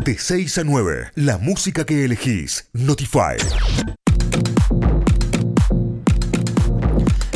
De 6 a 9, la música que elegís. Notify.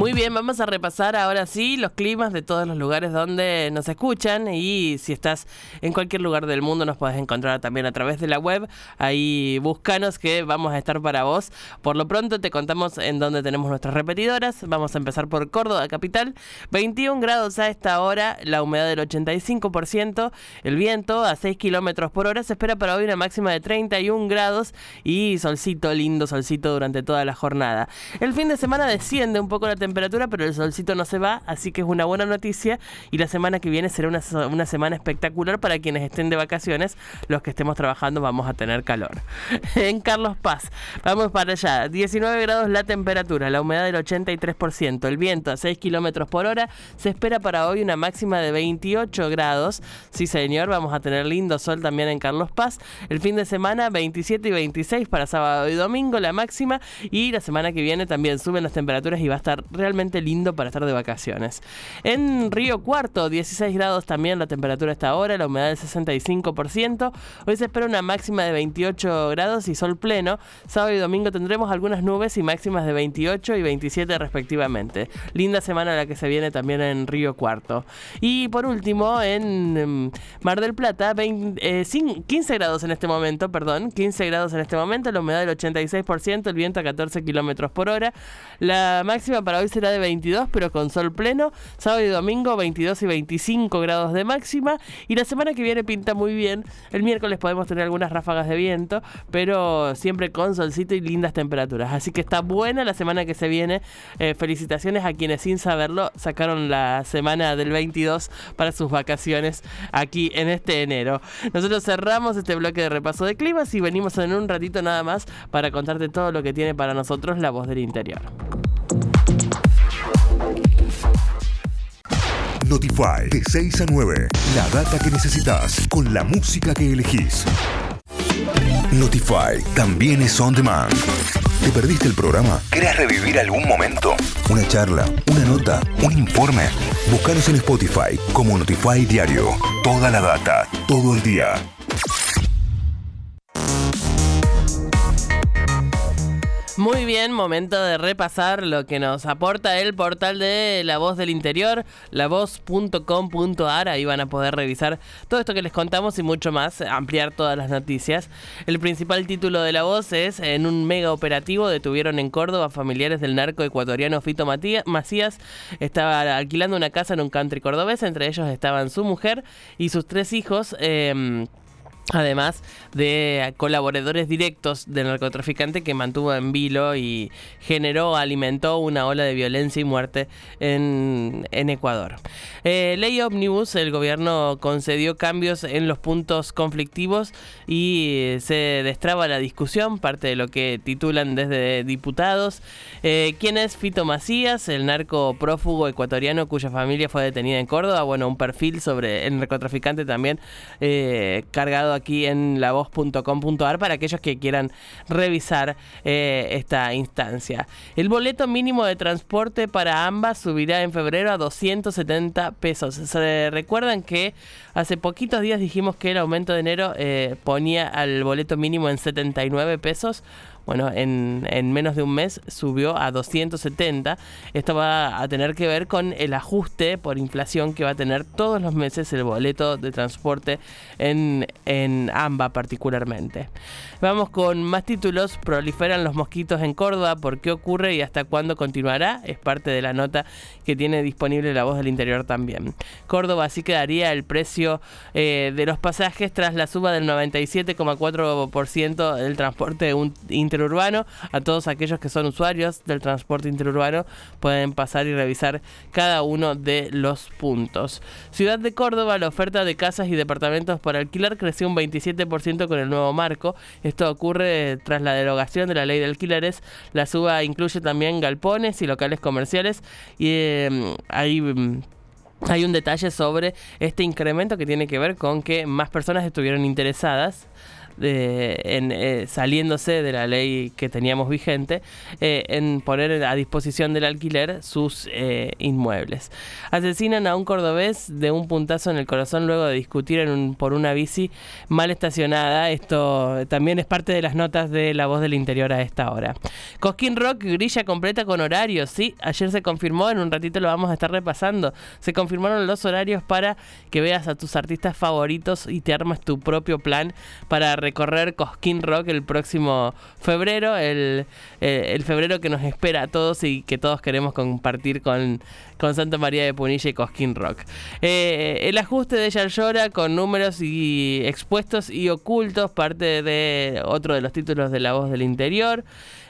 Muy bien, vamos a repasar ahora sí los climas de todos los lugares donde nos escuchan y si estás en cualquier lugar del mundo nos podés encontrar también a través de la web. Ahí búscanos que vamos a estar para vos. Por lo pronto te contamos en dónde tenemos nuestras repetidoras. Vamos a empezar por Córdoba, capital. 21 grados a esta hora, la humedad del 85%, el viento a 6 kilómetros por hora. Se espera para hoy una máxima de 31 grados y solcito, lindo solcito durante toda la jornada. El fin de semana desciende un poco la temperatura temperatura, pero el solcito no se va, así que es una buena noticia. Y la semana que viene será una, una semana espectacular para quienes estén de vacaciones. Los que estemos trabajando vamos a tener calor. en Carlos Paz, vamos para allá. 19 grados la temperatura, la humedad del 83%, el viento a 6 kilómetros por hora. Se espera para hoy una máxima de 28 grados. Sí, señor, vamos a tener lindo sol también en Carlos Paz. El fin de semana 27 y 26 para sábado y domingo la máxima. Y la semana que viene también suben las temperaturas y va a estar realmente lindo para estar de vacaciones. En Río Cuarto, 16 grados también la temperatura está ahora, la humedad del 65%. Hoy se espera una máxima de 28 grados y sol pleno. Sábado y domingo tendremos algunas nubes y máximas de 28 y 27 respectivamente. Linda semana la que se viene también en Río Cuarto. Y por último, en em, Mar del Plata, 20, 15 eh, grados en este momento, perdón, 15 grados en este momento, la humedad del 86%, el viento a 14 kilómetros por hora. La máxima para hoy será de 22, pero con sol pleno. Sábado y domingo 22 y 25 grados de máxima. Y la semana que viene pinta muy bien. El miércoles podemos tener algunas ráfagas de viento, pero siempre con solcito y lindas temperaturas. Así que está buena la semana que se viene. Eh, felicitaciones a quienes sin saberlo sacaron la semana del 22 para sus vacaciones aquí en este enero. Nosotros cerramos este bloque de repaso de climas y venimos en un ratito nada más para contarte todo lo que tiene para nosotros la voz del interior. Notify de 6 a 9. La data que necesitas con la música que elegís. Notify también es on demand. ¿Te perdiste el programa? ¿Querés revivir algún momento? ¿Una charla? ¿Una nota? ¿Un informe? Búscanos en Spotify como Notify Diario. Toda la data, todo el día. Muy bien, momento de repasar lo que nos aporta el portal de La Voz del Interior, lavoz.com.ar. Ahí van a poder revisar todo esto que les contamos y mucho más, ampliar todas las noticias. El principal título de La Voz es: En un mega operativo detuvieron en Córdoba familiares del narco ecuatoriano Fito Macías. Estaba alquilando una casa en un country cordobés, entre ellos estaban su mujer y sus tres hijos. Eh, además de colaboradores directos del narcotraficante que mantuvo en vilo y generó, alimentó una ola de violencia y muerte en, Ecuador. Eh, ley Omnibus, el gobierno concedió cambios en los puntos conflictivos y se destraba la discusión, parte de lo que titulan desde diputados. Eh, ¿Quién es Fito Macías, el narco prófugo ecuatoriano cuya familia fue detenida en Córdoba? Bueno, un perfil sobre el narcotraficante también eh, cargado aquí en lavoz.com.ar para aquellos que quieran revisar eh, esta instancia. El boleto mínimo de transporte para ambas subirá en febrero a 270 pesos. Se recuerdan que hace poquitos días dijimos que el aumento de enero eh, ponía al boleto mínimo en 79 pesos bueno, en, en, menos de un mes subió a 270. Esto va a tener que ver con el ajuste por inflación que va a tener todos los meses el boleto de transporte en, en AMBA particularmente. Vamos con más títulos. Proliferan los mosquitos en Córdoba. ¿Por qué ocurre y hasta cuándo continuará? Es parte de la nota que tiene disponible la voz del interior también. Córdoba así quedaría el precio eh, de los pasajes tras la suba del 97,4% del transporte interurbano. A todos aquellos que son usuarios del transporte interurbano pueden pasar y revisar cada uno de los puntos. Ciudad de Córdoba, la oferta de casas y departamentos para alquilar creció un 27% con el nuevo marco. Esto ocurre tras la derogación de la ley de alquileres. La suba incluye también galpones y locales comerciales y eh, hay un detalle sobre este incremento que tiene que ver con que más personas estuvieron interesadas en, eh, saliéndose de la ley que teníamos vigente, eh, en poner a disposición del alquiler sus eh, inmuebles. Asesinan a un cordobés de un puntazo en el corazón luego de discutir por una bici mal estacionada. Esto también es parte de las notas de La Voz del Interior a esta hora. Cosquín Rock grilla completa con horarios, sí, ayer se confirmó, en un ratito lo vamos a estar repasando. Se confirmaron los horarios para que veas a tus artistas favoritos y te armas tu propio plan para recorrer Cosquín Rock el próximo febrero, el, eh, el febrero que nos espera a todos y que todos queremos compartir con, con Santa María de Punilla y Cosquín Rock. Eh, el ajuste de ella llora con números y expuestos y ocultos, parte de otro de los títulos de La Voz del Interior.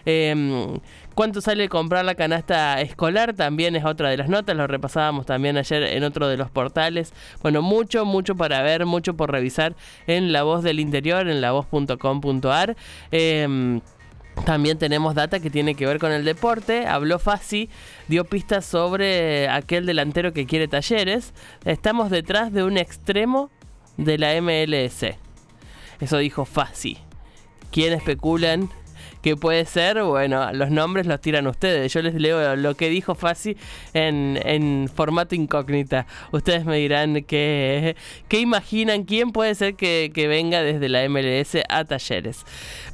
Em, ¿Cuánto sale comprar la canasta escolar? También es otra de las notas, lo repasábamos también ayer en otro de los portales. Bueno, mucho, mucho para ver, mucho por revisar en La Voz del Interior, en lavoz.com.ar. Em, también tenemos data que tiene que ver con el deporte. Habló Fassi, dio pistas sobre aquel delantero que quiere talleres. Estamos detrás de un extremo de la MLS. Eso dijo Fassi. ¿Quién especulan que puede ser, bueno, los nombres los tiran ustedes. Yo les leo lo que dijo Fasi en, en formato incógnita. Ustedes me dirán qué, qué imaginan, quién puede ser que, que venga desde la MLS a talleres.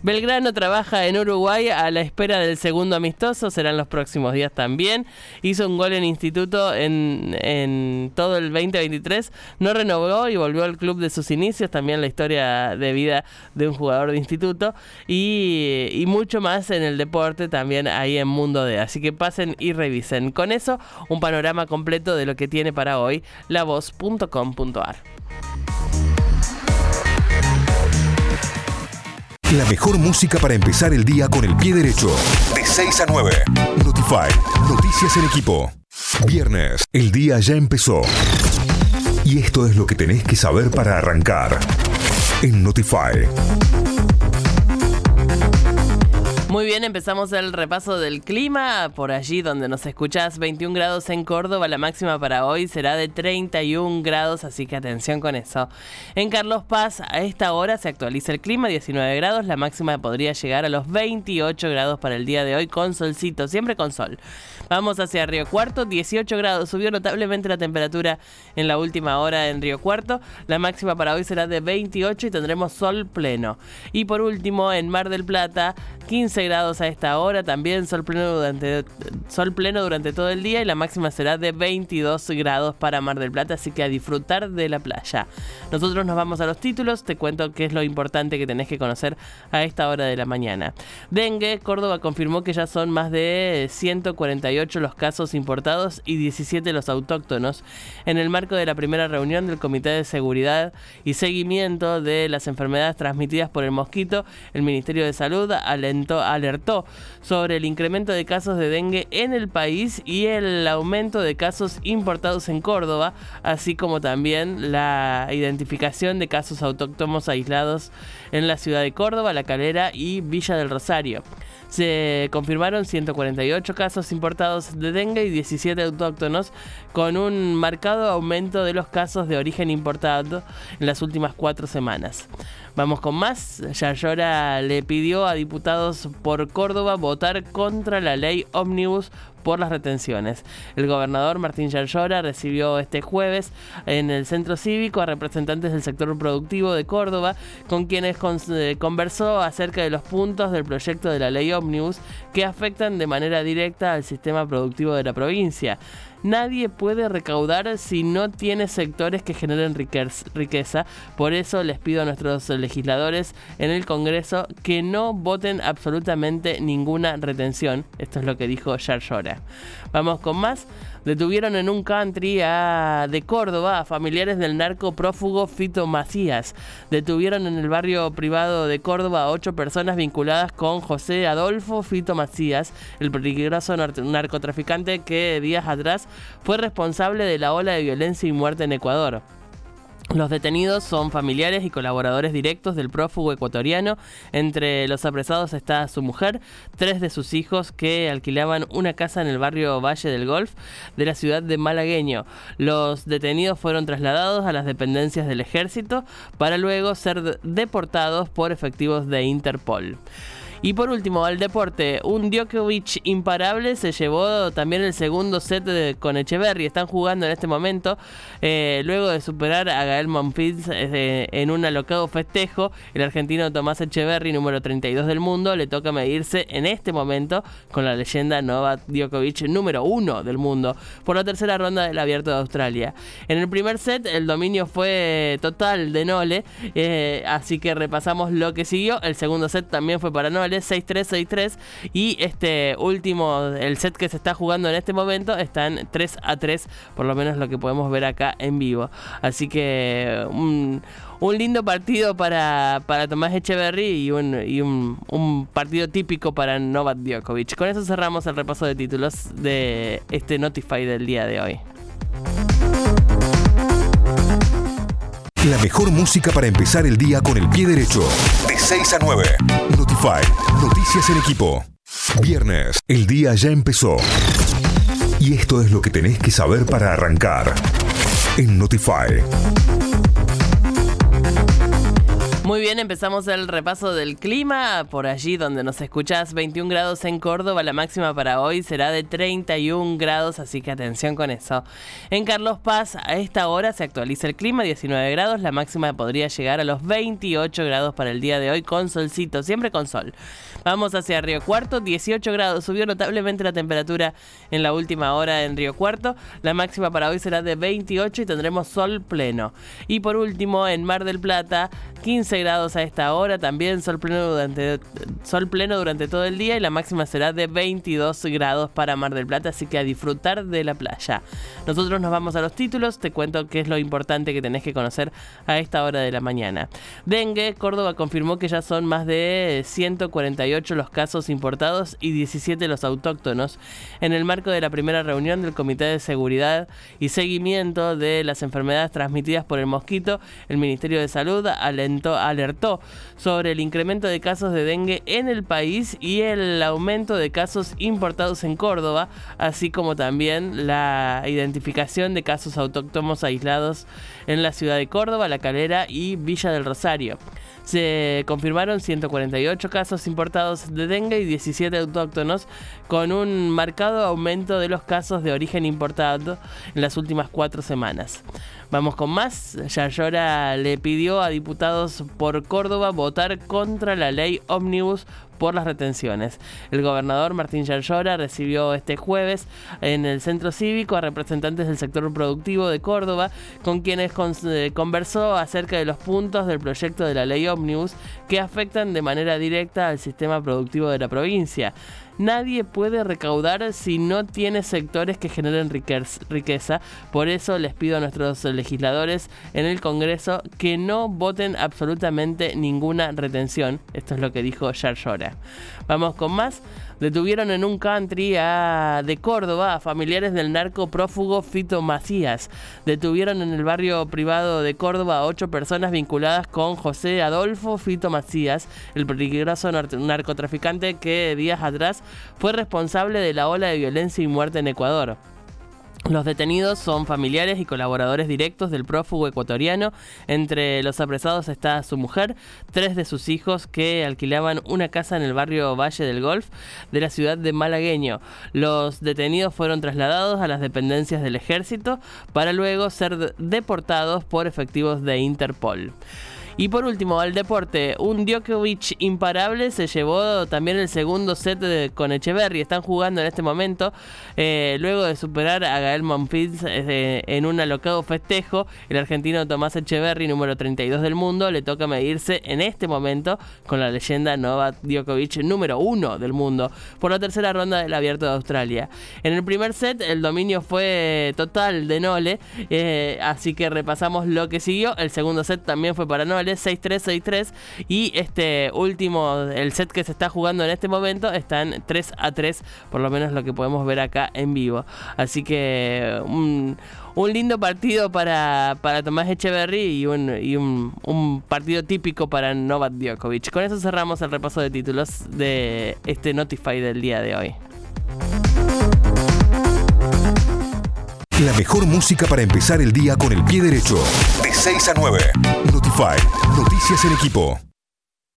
Belgrano trabaja en Uruguay a la espera del segundo amistoso, serán los próximos días también. Hizo un gol en instituto en, en todo el 2023, no renovó y volvió al club de sus inicios, también la historia de vida de un jugador de instituto y, y mucho más en el deporte también ahí en Mundo D. Así que pasen y revisen. Con eso, un panorama completo de lo que tiene para hoy lavoz.com.ar. La mejor música para empezar el día con el pie derecho. De 6 a 9. Notify. Noticias en equipo. Viernes. El día ya empezó. Y esto es lo que tenés que saber para arrancar. En Notify. Muy bien, empezamos el repaso del clima. Por allí donde nos escuchás, 21 grados en Córdoba. La máxima para hoy será de 31 grados, así que atención con eso. En Carlos Paz, a esta hora se actualiza el clima, 19 grados. La máxima podría llegar a los 28 grados para el día de hoy con solcito, siempre con sol. Vamos hacia Río Cuarto, 18 grados. Subió notablemente la temperatura en la última hora en Río Cuarto. La máxima para hoy será de 28 y tendremos sol pleno. Y por último, en Mar del Plata, 15 grados a esta hora, también sol pleno durante, sol pleno durante todo el día y la máxima será de 22 grados para Mar del Plata, así que a disfrutar de la playa. Nosotros nos vamos a los títulos, te cuento qué es lo importante que tenés que conocer a esta hora de la mañana. Dengue, Córdoba confirmó que ya son más de 148 los casos importados y 17 los autóctonos en el marco de la primera reunión del Comité de Seguridad y Seguimiento de las Enfermedades Transmitidas por el Mosquito, el Ministerio de Salud alentó alertó sobre el incremento de casos de dengue en el país y el aumento de casos importados en Córdoba, así como también la identificación de casos autóctonos aislados en la ciudad de Córdoba, La Calera y Villa del Rosario. Se confirmaron 148 casos importados de dengue y 17 autóctonos, con un marcado aumento de los casos de origen importado en las últimas cuatro semanas. Vamos con más. Yayora le pidió a diputados por Córdoba votar contra la ley Omnibus por las retenciones. El gobernador Martín Yarlora recibió este jueves en el centro cívico a representantes del sector productivo de Córdoba, con quienes eh, conversó acerca de los puntos del proyecto de la ley Omnibus que afectan de manera directa al sistema productivo de la provincia. Nadie puede recaudar si no tiene sectores que generen riqueza. Por eso les pido a nuestros legisladores en el Congreso que no voten absolutamente ninguna retención. Esto es lo que dijo Yarlora. Vamos con más. Detuvieron en un country de Córdoba a familiares del narco prófugo Fito Macías. Detuvieron en el barrio privado de Córdoba a ocho personas vinculadas con José Adolfo Fito Macías, el peligroso narcotraficante que días atrás fue responsable de la ola de violencia y muerte en Ecuador. Los detenidos son familiares y colaboradores directos del prófugo ecuatoriano. Entre los apresados está su mujer, tres de sus hijos que alquilaban una casa en el barrio Valle del Golf de la ciudad de Malagueño. Los detenidos fueron trasladados a las dependencias del ejército para luego ser deportados por efectivos de Interpol. Y por último, al deporte, un Djokovic imparable se llevó también el segundo set con Echeverry. Están jugando en este momento, eh, luego de superar a Gael Monfils eh, en un alocado festejo. El argentino Tomás Echeverry, número 32 del mundo, le toca medirse en este momento con la leyenda Novak Djokovic, número 1 del mundo, por la tercera ronda del Abierto de Australia. En el primer set, el dominio fue total de Nole, eh, así que repasamos lo que siguió. El segundo set también fue para Nole 6-3, 6-3. Y este último, el set que se está jugando en este momento, están 3 a 3, por lo menos lo que podemos ver acá en vivo. Así que un, lindo partido para, para Tomás Echeverry y, un, y un, un, partido típico para Novak Djokovic. Con eso cerramos el repaso de títulos de este Notify del día de hoy. La mejor música para empezar el día con el pie derecho. De 6 a 9. Notify. Noticias en equipo. Viernes. El día ya empezó. Y esto es lo que tenés que saber para arrancar. En Notify. Muy bien, empezamos el repaso del clima. Por allí donde nos escuchás, 21 grados en Córdoba. La máxima para hoy será de 31 grados, así que atención con eso. En Carlos Paz, a esta hora se actualiza el clima, 19 grados. La máxima podría llegar a los 28 grados para el día de hoy con solcito, siempre con sol. Vamos hacia Río Cuarto, 18 grados. Subió notablemente la temperatura en la última hora en Río Cuarto. La máxima para hoy será de 28 y tendremos sol pleno. Y por último, en Mar del Plata, 15 grados a esta hora, también sol pleno durante sol pleno durante todo el día y la máxima será de 22 grados para Mar del Plata, así que a disfrutar de la playa. Nosotros nos vamos a los títulos, te cuento qué es lo importante que tenés que conocer a esta hora de la mañana. Dengue, Córdoba confirmó que ya son más de 148 los casos importados y 17 los autóctonos en el marco de la primera reunión del Comité de Seguridad y Seguimiento de las enfermedades transmitidas por el mosquito. El Ministerio de Salud alentó alertó sobre el incremento de casos de dengue en el país y el aumento de casos importados en Córdoba, así como también la identificación de casos autóctonos aislados en la ciudad de Córdoba, La Calera y Villa del Rosario. Se confirmaron 148 casos importados de dengue y 17 autóctonos, con un marcado aumento de los casos de origen importado en las últimas cuatro semanas. Vamos con más. Yayora le pidió a diputados por Córdoba votar contra la ley Omnibus por las retenciones. El gobernador Martín Yarlora recibió este jueves en el centro cívico a representantes del sector productivo de Córdoba, con quienes eh, conversó acerca de los puntos del proyecto de la ley Omnibus que afectan de manera directa al sistema productivo de la provincia. Nadie puede recaudar si no tiene sectores que generen riqueza. Por eso les pido a nuestros legisladores en el Congreso que no voten absolutamente ninguna retención. Esto es lo que dijo Yarlora. Vamos con más. Detuvieron en un country de Córdoba a familiares del narco prófugo Fito Macías. Detuvieron en el barrio privado de Córdoba a ocho personas vinculadas con José Adolfo Fito Macías, el peligroso narcotraficante que días atrás fue responsable de la ola de violencia y muerte en Ecuador. Los detenidos son familiares y colaboradores directos del prófugo ecuatoriano. Entre los apresados está su mujer, tres de sus hijos que alquilaban una casa en el barrio Valle del Golf de la ciudad de Malagueño. Los detenidos fueron trasladados a las dependencias del ejército para luego ser deportados por efectivos de Interpol. Y por último, al deporte, un Djokovic imparable se llevó también el segundo set con Echeverry. Están jugando en este momento, eh, luego de superar a Gael Monfils eh, en un alocado festejo. El argentino Tomás Echeverry, número 32 del mundo, le toca medirse en este momento con la leyenda Novak Djokovic, número 1 del mundo, por la tercera ronda del Abierto de Australia. En el primer set, el dominio fue total de Nole, eh, así que repasamos lo que siguió. El segundo set también fue para Nole. Final es 6-3-6-3 y este último, el set que se está jugando en este momento está en 3 a 3, por lo menos lo que podemos ver acá en vivo. Así que un, lindo partido para, para Tomás Echeverry y un, un, partido típico para Novak Djokovic. Con eso cerramos el repaso de títulos de este Notify del día de hoy. La mejor música para empezar el día con el pie derecho. De 6 a 9. Notify. Noticias en equipo.